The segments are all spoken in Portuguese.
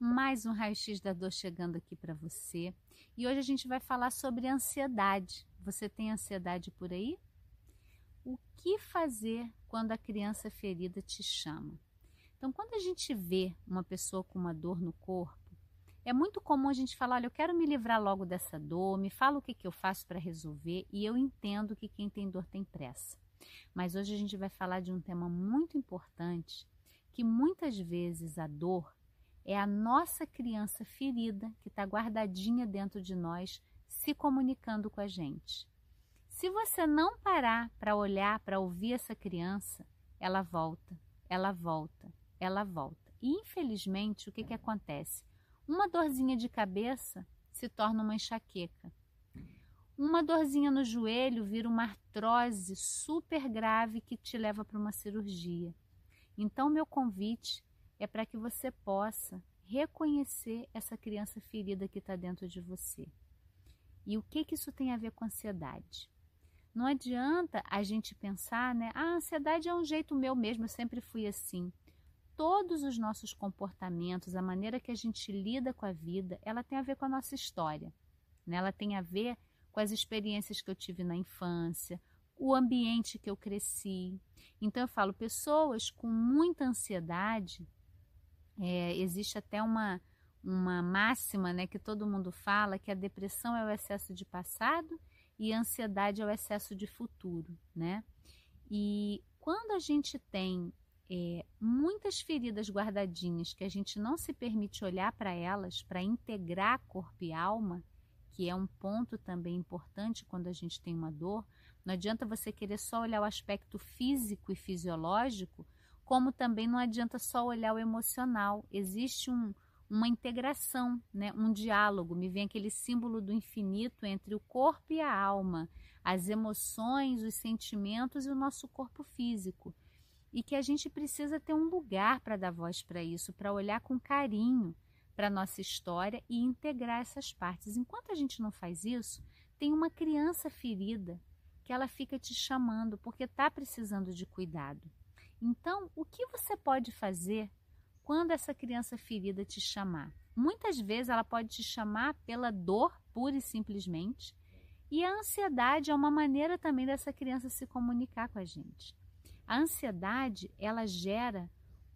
mais um raio-x da dor chegando aqui para você. E hoje a gente vai falar sobre ansiedade. Você tem ansiedade por aí? O que fazer quando a criança ferida te chama? Então, quando a gente vê uma pessoa com uma dor no corpo, é muito comum a gente falar: olha, eu quero me livrar logo dessa dor, me fala o que, que eu faço para resolver, e eu entendo que quem tem dor tem pressa. Mas hoje a gente vai falar de um tema muito importante, que muitas vezes a dor é a nossa criança ferida que está guardadinha dentro de nós, se comunicando com a gente. Se você não parar para olhar, para ouvir essa criança, ela volta, ela volta, ela volta. E infelizmente, o que, que acontece? Uma dorzinha de cabeça se torna uma enxaqueca. Uma dorzinha no joelho vira uma artrose super grave que te leva para uma cirurgia. Então, meu convite é para que você possa reconhecer essa criança ferida que está dentro de você. E o que, que isso tem a ver com ansiedade? Não adianta a gente pensar, né? Ah, a ansiedade é um jeito meu mesmo, eu sempre fui assim. Todos os nossos comportamentos, a maneira que a gente lida com a vida, ela tem a ver com a nossa história. Né? Ela tem a ver com as experiências que eu tive na infância, o ambiente que eu cresci. Então eu falo, pessoas com muita ansiedade, é, existe até uma, uma máxima né, que todo mundo fala que a depressão é o excesso de passado e a ansiedade é o excesso de futuro, né? E quando a gente tem é, muitas feridas guardadinhas que a gente não se permite olhar para elas para integrar corpo e alma, que é um ponto também importante quando a gente tem uma dor, não adianta você querer só olhar o aspecto físico e fisiológico, como também não adianta só olhar o emocional. Existe um, uma integração, né? um diálogo. Me vem aquele símbolo do infinito entre o corpo e a alma, as emoções, os sentimentos e o nosso corpo físico. E que a gente precisa ter um lugar para dar voz para isso, para olhar com carinho para a nossa história e integrar essas partes. Enquanto a gente não faz isso, tem uma criança ferida que ela fica te chamando porque está precisando de cuidado. Então, o que você pode fazer quando essa criança ferida te chamar? Muitas vezes ela pode te chamar pela dor, pura e simplesmente, e a ansiedade é uma maneira também dessa criança se comunicar com a gente. A ansiedade, ela gera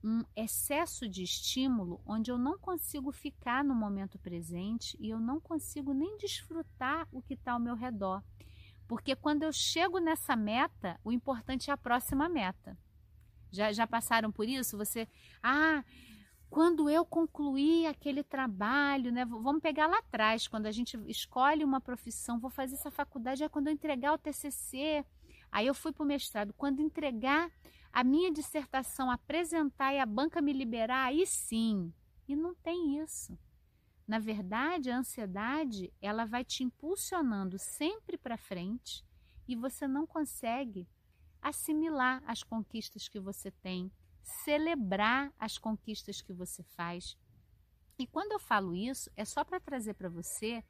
um excesso de estímulo onde eu não consigo ficar no momento presente e eu não consigo nem desfrutar o que está ao meu redor. Porque quando eu chego nessa meta, o importante é a próxima meta. Já, já passaram por isso? Você, ah, quando eu concluir aquele trabalho, né? Vamos pegar lá atrás, quando a gente escolhe uma profissão, vou fazer essa faculdade, é quando eu entregar o TCC. Aí eu fui para o mestrado. Quando entregar a minha dissertação, apresentar e a banca me liberar, aí sim. E não tem isso. Na verdade, a ansiedade, ela vai te impulsionando sempre para frente e você não consegue assimilar as conquistas que você tem, celebrar as conquistas que você faz. E quando eu falo isso, é só para trazer para você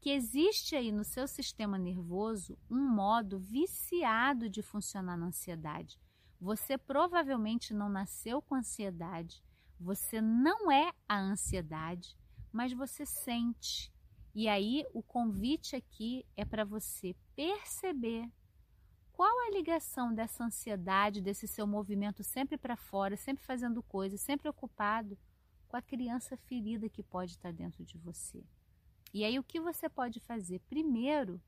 que existe aí no seu sistema nervoso um modo viciado de funcionar na ansiedade. Você provavelmente não nasceu com ansiedade, você não é a ansiedade, mas você sente. E aí o convite aqui é para você perceber qual a ligação dessa ansiedade, desse seu movimento sempre para fora, sempre fazendo coisas, sempre ocupado com a criança ferida que pode estar dentro de você. E aí o que você pode fazer? Primeiro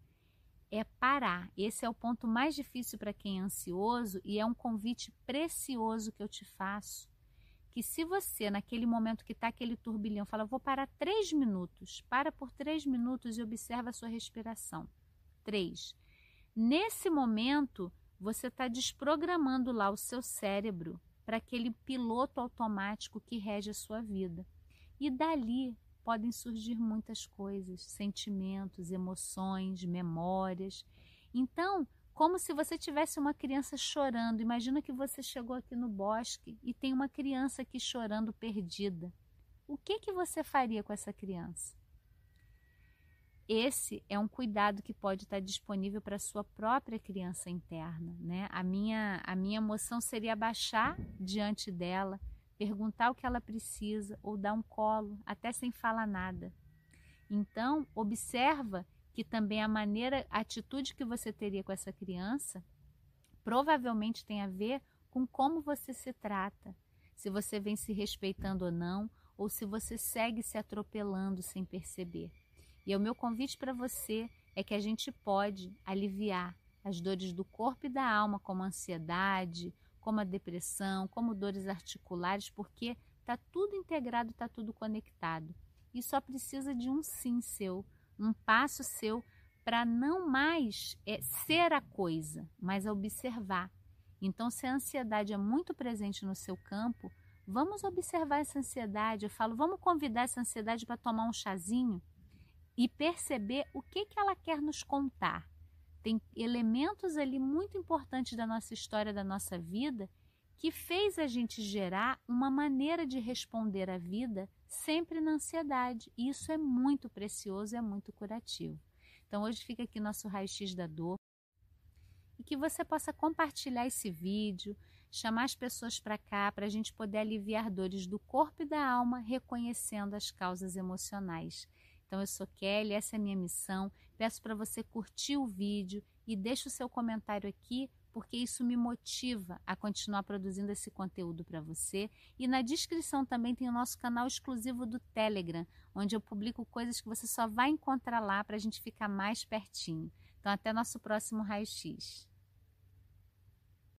é parar. Esse é o ponto mais difícil para quem é ansioso e é um convite precioso que eu te faço que se você, naquele momento que está aquele turbilhão, fala, vou parar três minutos, para por três minutos e observa a sua respiração. Três. Nesse momento, você está desprogramando lá o seu cérebro para aquele piloto automático que rege a sua vida. E dali podem surgir muitas coisas, sentimentos, emoções, memórias. Então, como se você tivesse uma criança chorando. Imagina que você chegou aqui no bosque e tem uma criança aqui chorando perdida. O que que você faria com essa criança? Esse é um cuidado que pode estar disponível para a sua própria criança interna, né? A minha a minha emoção seria baixar diante dela, perguntar o que ela precisa ou dar um colo, até sem falar nada. Então, observa que também a maneira, a atitude que você teria com essa criança provavelmente tem a ver com como você se trata, se você vem se respeitando ou não, ou se você segue se atropelando sem perceber. E o meu convite para você é que a gente pode aliviar as dores do corpo e da alma, como a ansiedade, como a depressão, como dores articulares, porque está tudo integrado, está tudo conectado. E só precisa de um sim seu, um passo seu para não mais é, ser a coisa, mas observar. Então, se a ansiedade é muito presente no seu campo, vamos observar essa ansiedade. Eu falo, vamos convidar essa ansiedade para tomar um chazinho e perceber o que, que ela quer nos contar. Tem elementos ali muito importantes da nossa história, da nossa vida, que fez a gente gerar uma maneira de responder à vida sempre na ansiedade. E isso é muito precioso, é muito curativo. Então hoje fica aqui nosso raio-x da dor e que você possa compartilhar esse vídeo, chamar as pessoas para cá para a gente poder aliviar dores do corpo e da alma, reconhecendo as causas emocionais. Então eu sou Kelly, essa é a minha missão. Peço para você curtir o vídeo e deixe o seu comentário aqui, porque isso me motiva a continuar produzindo esse conteúdo para você. E na descrição também tem o nosso canal exclusivo do Telegram, onde eu publico coisas que você só vai encontrar lá para a gente ficar mais pertinho. Então até nosso próximo raio-x.